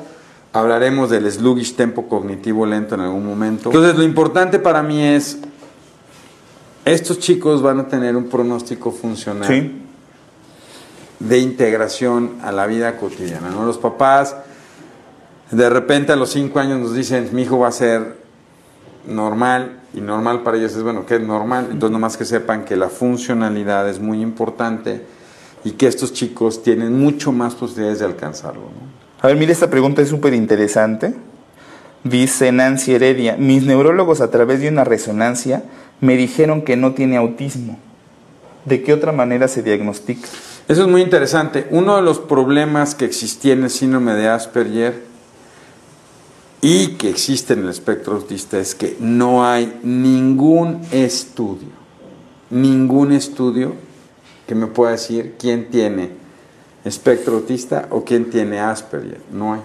hablaremos del sluggish tempo cognitivo lento en algún momento. Entonces, lo importante para mí es, estos chicos van a tener un pronóstico funcional Sí. De integración a la vida cotidiana. ¿no? Los papás de repente a los cinco años nos dicen, mi hijo va a ser normal y normal para ellos es, bueno, ¿qué es normal? Entonces, nomás que sepan que la funcionalidad es muy importante y que estos chicos tienen mucho más posibilidades de alcanzarlo. ¿no? A ver, mire, esta pregunta es súper interesante. Dice Nancy Heredia, mis neurólogos a través de una resonancia me dijeron que no tiene autismo. ¿De qué otra manera se diagnostica? Eso es muy interesante. Uno de los problemas que existía en el síndrome de Asperger y que existe en el espectro autista es que no hay ningún estudio, ningún estudio que me pueda decir quién tiene espectro autista o quién tiene Asperger. No hay.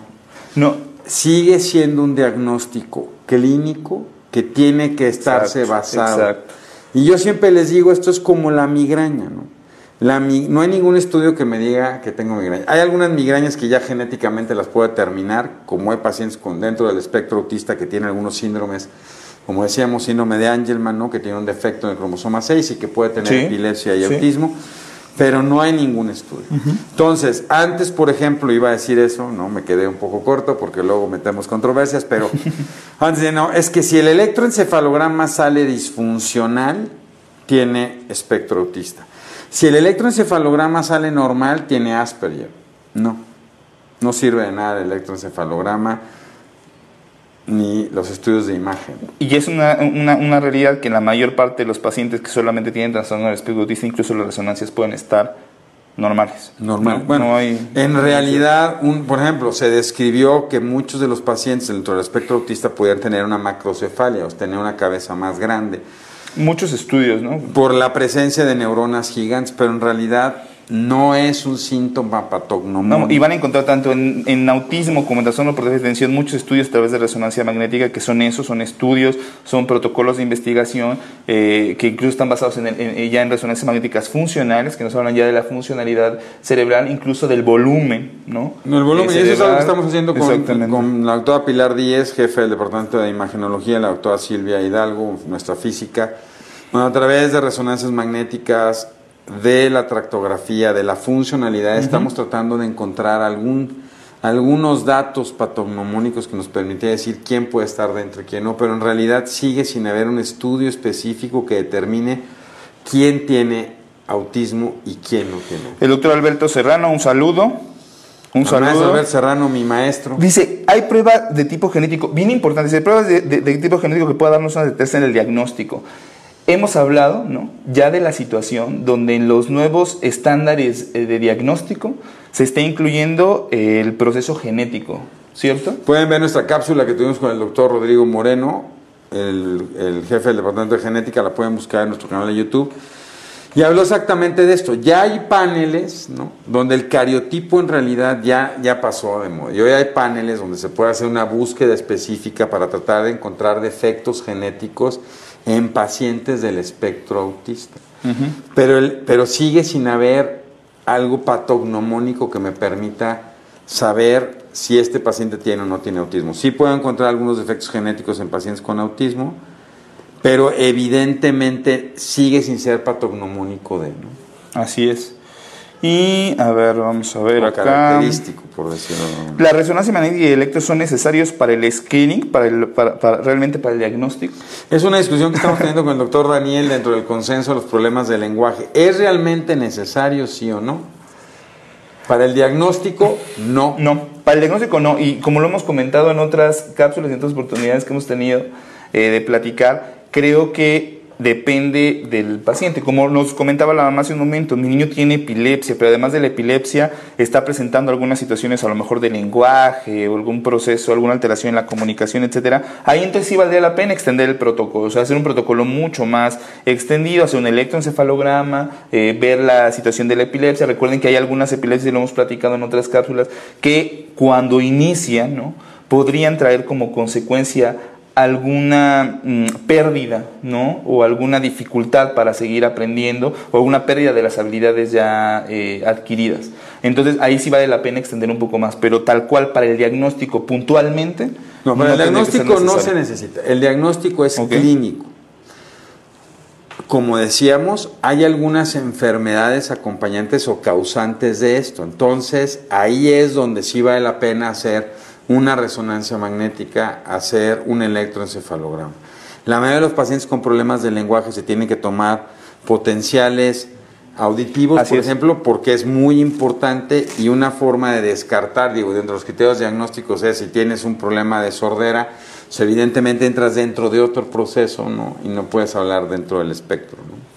No. Sigue siendo un diagnóstico clínico que tiene que estarse Exacto, basado. exacto. Y yo siempre les digo, esto es como la migraña, ¿no? La no hay ningún estudio que me diga que tengo migraña. Hay algunas migrañas que ya genéticamente las puedo determinar, como hay pacientes con dentro del espectro autista que tienen algunos síndromes, como decíamos, síndrome de Angelman, ¿no? que tiene un defecto en el cromosoma 6 y que puede tener Sí, epilepsia y sí. autismo, pero no hay ningún estudio. Entonces, antes, por ejemplo, iba a decir eso, no me quedé un poco corto porque luego metemos controversias, pero antes de no, es que si el electroencefalograma sale disfuncional, tiene espectro autista. Si el electroencefalograma sale normal, tiene Asperger. No, no sirve de nada el electroencefalograma ni los estudios de imagen. Y es una, una, una realidad que la mayor parte de los pacientes que solamente tienen trastorno del espectro autista, incluso las resonancias pueden estar normales. Normal. No- bueno, no hay- en realidad, un, por ejemplo, se describió que muchos de los pacientes dentro del espectro autista podían tener una macrocefalia, o sea, tener una cabeza más grande, Muchos estudios, ¿no? por la presencia de neuronas gigantes, pero en realidad no es un síntoma patognomónico. No, y van a encontrar tanto en, en autismo como en trastorno por déficit de atención muchos estudios a través de resonancia magnética que son esos, son estudios, son protocolos de investigación eh, que incluso están basados en, el- en- ya en resonancias magnéticas funcionales, que nos hablan ya de la funcionalidad cerebral, incluso del volumen, ¿no? El volumen, Eh, y eso es algo que estamos haciendo con, con la doctora Pilar Díez, jefe del Departamento de Imagenología, la doctora Silvia Hidalgo, nuestra física, bueno, a través de resonancias magnéticas, de la tractografía, de la funcionalidad, estamos tratando de encontrar algún, algunos datos patognomónicos que nos permitiría decir quién puede estar dentro y quién no, pero en realidad sigue sin haber un estudio específico que determine quién tiene autismo y quién no tiene. El doctor Alberto Serrano, un saludo. Un saludo. Albert Serrano, mi maestro. Dice, hay pruebas de tipo genético, bien importantes, hay pruebas de, de- de tipo genético que pueda darnos una certeza en el diagnóstico. Hemos hablado ¿no? ya de la situación donde en los nuevos estándares eh, de diagnóstico se está incluyendo eh, el proceso genético, ¿cierto? Pueden ver nuestra cápsula que tuvimos con el doctor Rodrigo Moreno, el, jefe del Departamento de Genética, la pueden buscar en nuestro canal de YouTube. Y habló exactamente de esto. Ya hay paneles, ¿no? Donde el cariotipo en realidad ya, ya pasó de moda. Y hoy hay paneles donde se puede hacer una búsqueda específica para tratar de encontrar defectos genéticos en pacientes del espectro autista. pero, el, pero sigue sin haber algo patognomónico que me permita saber si este paciente tiene o no tiene autismo. Sí puedo encontrar algunos defectos genéticos en pacientes con autismo, pero evidentemente sigue sin ser patognomónico de, ¿no? Así es. Y, a ver, vamos a ver O acá. característico, por decirlo. ¿La resonancia magnética y el electro son necesarios para el screening, para el, para- para- realmente para el diagnóstico? Es una discusión que estamos teniendo con el doctor Daniel dentro del consenso de los problemas del lenguaje. ¿Es realmente necesario, sí o no? Para el diagnóstico, no. No, para el diagnóstico no. Y como lo hemos comentado en otras cápsulas y en otras oportunidades que hemos tenido eh, de platicar, creo que depende del paciente. Como nos comentaba la mamá hace un momento, mi niño tiene epilepsia, pero además de la epilepsia está presentando algunas situaciones a lo mejor de lenguaje o algún proceso, alguna alteración en la comunicación, etcétera. Ahí entonces sí valdría la pena extender el protocolo, o sea, hacer un protocolo mucho más extendido, hacer un electroencefalograma, eh, ver la situación de la epilepsia. Recuerden que hay algunas epilepsias, y lo hemos platicado en otras cápsulas, que cuando inician, ¿no? podrían traer como consecuencia alguna mm, pérdida, ¿no? O alguna dificultad para seguir aprendiendo, o alguna pérdida de las habilidades ya eh, adquiridas. Entonces ahí sí vale la pena extender un poco más, pero tal cual para el diagnóstico puntualmente. No, para el diagnóstico no se necesita. El diagnóstico es clínico. Como decíamos, hay algunas enfermedades acompañantes o causantes de esto. Entonces, ahí es donde sí vale la pena hacer una resonancia magnética, hacer un electroencefalograma. La mayoría de los pacientes con problemas de lenguaje se tienen que tomar potenciales auditivos, Así por es. ejemplo, porque es muy importante y una forma de descartar, digo, dentro de los criterios diagnósticos es si tienes un problema de sordera, pues evidentemente entras dentro de otro proceso, ¿no? Y no puedes hablar dentro del espectro, ¿no?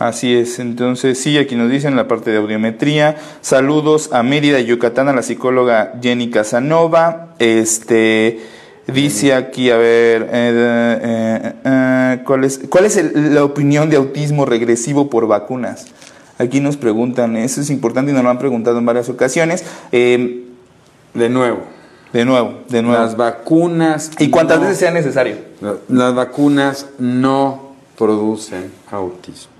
Así es, entonces sí, aquí nos dicen la parte de audiometría. Saludos a Mérida, Yucatán, a la psicóloga Jenny Casanova. Este dice aquí, a ver, eh, eh, eh, ¿cuál es, cuál es el- la opinión de autismo regresivo por vacunas? Aquí nos preguntan, eso es importante y nos lo han preguntado en varias ocasiones. Eh, De nuevo, de nuevo, de nuevo. las vacunas... y cuántas no- veces sea necesario. La- Las vacunas no producen autismo.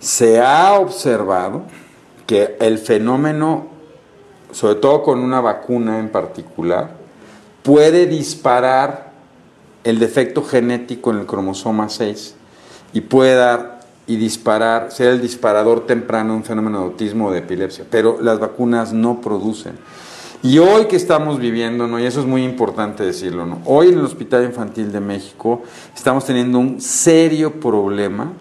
Se ha observado que el fenómeno, sobre todo con una vacuna en particular, puede disparar el defecto genético en el cromosoma 6 y puede dar y disparar, ser el disparador temprano de un fenómeno de autismo o de epilepsia, pero las vacunas no producen. Y hoy que estamos viviendo, ¿no? y eso es muy importante decirlo, ¿no? hoy en el Hospital Infantil de México estamos teniendo un serio problema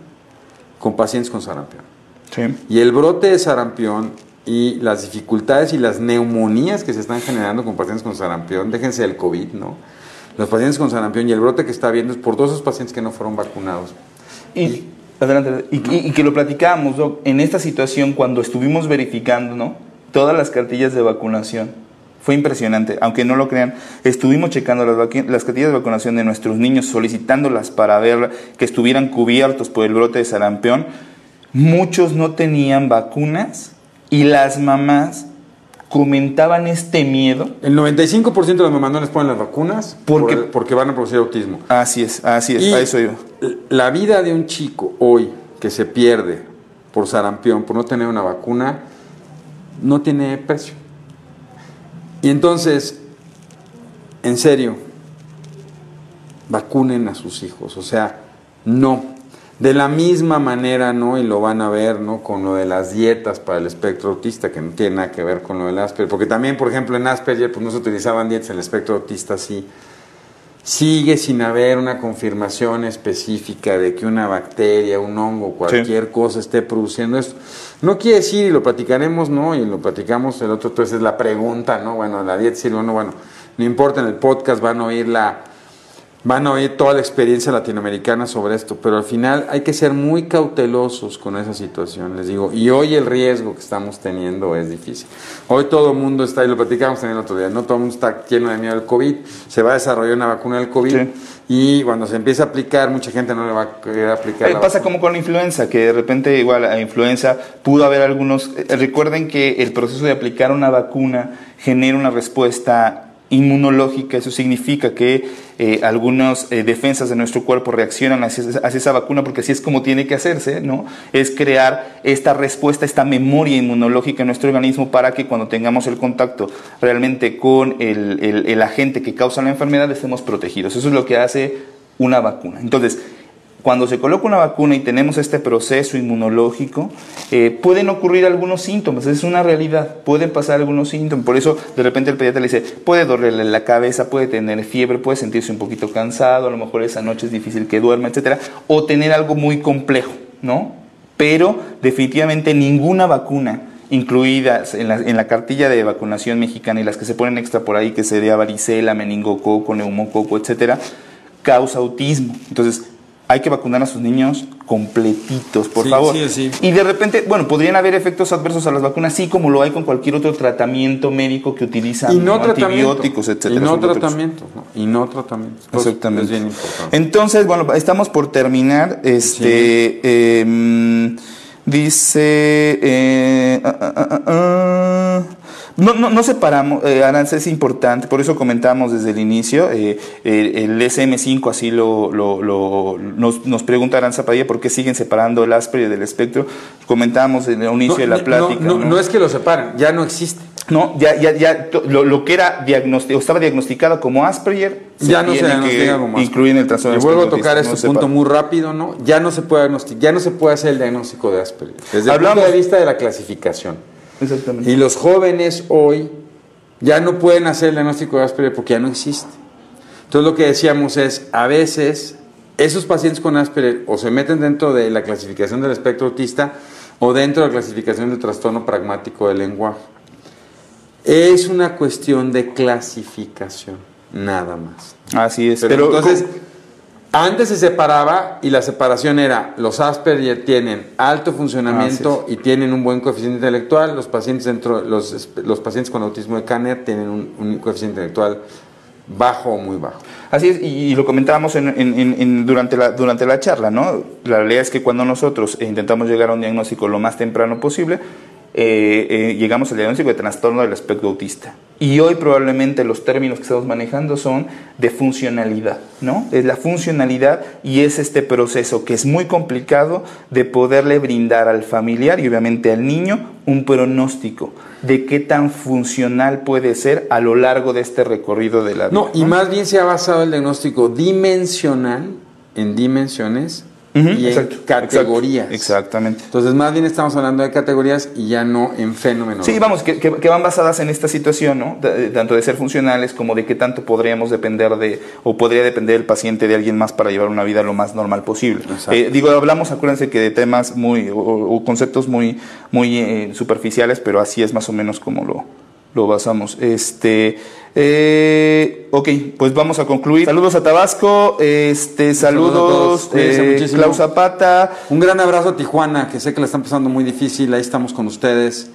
con pacientes con sarampión. Sí. Y el brote de sarampión y las dificultades y las neumonías que se están generando con pacientes con sarampión, déjense del COVID, ¿no? Los pacientes con sarampión y el brote que está habiendo es por todos esos pacientes que no fueron vacunados. Y, adelante, y que lo platicábamos, Doc, en esta situación cuando estuvimos verificando, ¿no? Todas las cartillas de vacunación. Fue impresionante, aunque no lo crean. Estuvimos checando las, las cartillas de vacunación de nuestros niños, solicitándolas para ver que estuvieran cubiertos por el brote de sarampión. Muchos no tenían vacunas y las mamás comentaban este miedo. El 95% de los mamás no les ponen las vacunas Porque- por- porque van a producir autismo. Así es, así es, Y a eso iba. La vida de un chico hoy que se pierde por sarampión, por no tener una vacuna, no tiene precio. Y entonces, en serio, vacunen a sus hijos. O sea, no. De la misma manera, ¿no? Y lo van a ver, ¿no? Con lo de las dietas para el espectro autista, que no tiene nada que ver con lo del Asperger. Porque también, por ejemplo, en Asperger, pues no se utilizaban dietas, en el espectro autista sí. Sigue sin haber una confirmación específica de que una bacteria, un hongo, cualquier cosa esté produciendo esto. No quiere decir, y lo platicaremos, ¿no? Y lo platicamos el otro, entonces es la pregunta, ¿no? Bueno, la dieta sirve o no, bueno, no importa, en el podcast van a oír la, van a oír toda la experiencia latinoamericana sobre esto, pero al final hay que ser muy cautelosos con esa situación, les digo, y hoy el riesgo que estamos teniendo es difícil. Hoy todo el mundo está, y lo platicamos también el otro día, no todo el mundo está lleno de miedo del COVID, se va a desarrollar una vacuna del COVID, Sí. y cuando se empiece a aplicar, mucha gente no le va a querer aplicar. Eh, la pasa vacuna. como con la influenza, que de repente igual a influenza pudo haber algunos... eh, recuerden que el proceso de aplicar una vacuna genera una respuesta inmunológica, eso significa que eh, algunas eh, defensas de nuestro cuerpo reaccionan hacia, esa- vacuna porque así es como tiene que hacerse, ¿no? Es crear esta respuesta, esta memoria inmunológica en nuestro organismo para que cuando tengamos el contacto realmente con el, el- el agente que causa la enfermedad estemos protegidos. Eso es lo que hace una vacuna. Entonces, cuando se coloca una vacuna y tenemos este proceso inmunológico, eh, pueden ocurrir algunos síntomas, es una realidad, pueden pasar algunos síntomas. Por eso de repente el pediatra le dice, puede dolerle la cabeza, puede tener fiebre, puede sentirse un poquito cansado, a lo mejor esa noche es difícil que duerma, etcétera, o tener algo muy complejo, ¿no? Pero definitivamente ninguna vacuna incluidas en la, en la cartilla de vacunación mexicana y las que se ponen extra por ahí, que sería varicela, meningococo, neumococo, etcétera, causa autismo. Entonces, hay que vacunar a sus niños completitos, por Sí, favor. sí, sí. Y de repente, bueno, podrían haber efectos adversos a las vacunas, sí como lo hay con cualquier otro tratamiento médico que utilizan y no ¿no? tratamiento. antibióticos, etcétera. Y no tratamiento. ¿no? Y no tratamiento. Pues, Exactamente. Es bien importante. Entonces, bueno, estamos por terminar. Este eh, dice. eh, ah, ah, ah. No, no, no separamos, eh, Aranza, es importante, por eso comentamos desde el inicio, eh, el, el SM5 así lo, lo- lo- nos, nos pregunta Aranza Padilla por qué siguen separando el Asperger del espectro. Comentábamos en el inicio de la plática. no, ¿no? es que lo separen, ya no existe. No, ya, ya, ya, lo, lo que era diagnosti- o estaba diagnosticado como Asperger, ya no se diagnostica como Asperger. en el trastorno Y vuelvo a tocar este no punto sepa- muy rápido, ¿no? Ya no se puede diagnosticar, ya no se puede hacer el diagnóstico de Asperger. Desde Hablamos- el punto de vista de la clasificación. Exactamente. Y los jóvenes hoy ya no pueden hacer el diagnóstico de Asperger porque ya no existe. Entonces lo que decíamos es, a veces esos pacientes con Asperger o se meten dentro de la clasificación del espectro autista o dentro de la clasificación del trastorno pragmático del lenguaje. Es una cuestión de clasificación, nada más. Así es. Pero, entonces, antes se separaba y la separación era los Asperger tienen alto funcionamiento y tienen un buen coeficiente intelectual, los pacientes dentro los, los pacientes con autismo de Kanner tienen un, un coeficiente intelectual bajo o muy bajo. Así es, y, lo comentábamos durante, la, durante la charla, ¿no? La realidad es que cuando nosotros intentamos llegar a un diagnóstico lo más temprano posible, eh, eh, llegamos al diagnóstico de trastorno del espectro autista. Y hoy probablemente los términos que estamos manejando son de funcionalidad, ¿no? Es la funcionalidad y es este proceso que es muy complicado de poderle brindar al familiar y obviamente al niño un pronóstico de qué tan funcional puede ser a lo largo de este recorrido de la vida. No, y más bien se ha basado el diagnóstico dimensional en dimensiones y en categorías. exactamente. Entonces, más bien estamos hablando de categorías y ya no en fenómenos. Sí, vamos, que, que, van basadas en esta situación, ¿no? tanto de ser funcionales como de qué tanto podríamos depender de, o podría depender el paciente de alguien más para llevar una vida lo más normal posible. Eh, digo, hablamos, acuérdense que de temas muy, o, conceptos muy, muy eh, superficiales, pero así es más o menos como lo, lo basamos. Este, eh, ok, pues vamos a concluir. Saludos a Tabasco, este, saludos, eh, Klaus Zapata. Un gran abrazo a Tijuana, que sé que la están pasando muy difícil, ahí estamos con ustedes.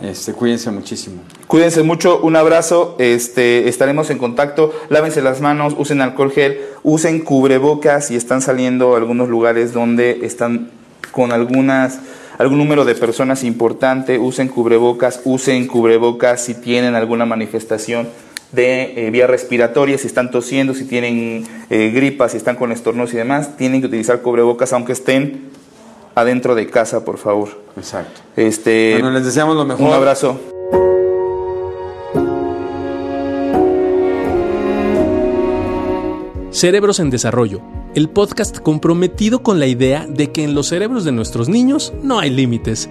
Este, cuídense muchísimo. Cuídense mucho, un abrazo, este, estaremos en contacto, lávense las manos, usen alcohol gel, usen cubrebocas y están saliendo a algunos lugares donde están con algunas algún número de personas importante, usen cubrebocas, usen cubrebocas si tienen alguna manifestación de eh, vía respiratoria, si están tosiendo, si tienen eh, gripas, si están con estornudos y demás, tienen que utilizar cubrebocas aunque estén adentro de casa, por favor. Exacto. Este, bueno, les deseamos lo mejor. Un abrazo. Cerebros en Desarrollo, el podcast comprometido con la idea de que en los cerebros de nuestros niños no hay límites.